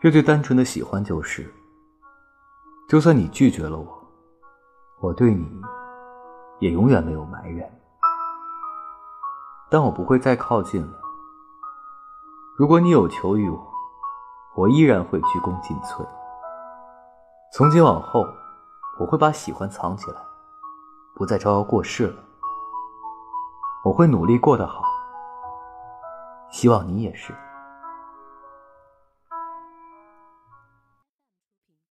越最单纯的喜欢就是就算你拒绝了我我对你也永远没有埋怨。但我不会再靠近了。如果你有求于我我依然会鞠躬尽瘁。从今往后我会把喜欢藏起来不再招摇过市了。我会努力过得好希望你也是。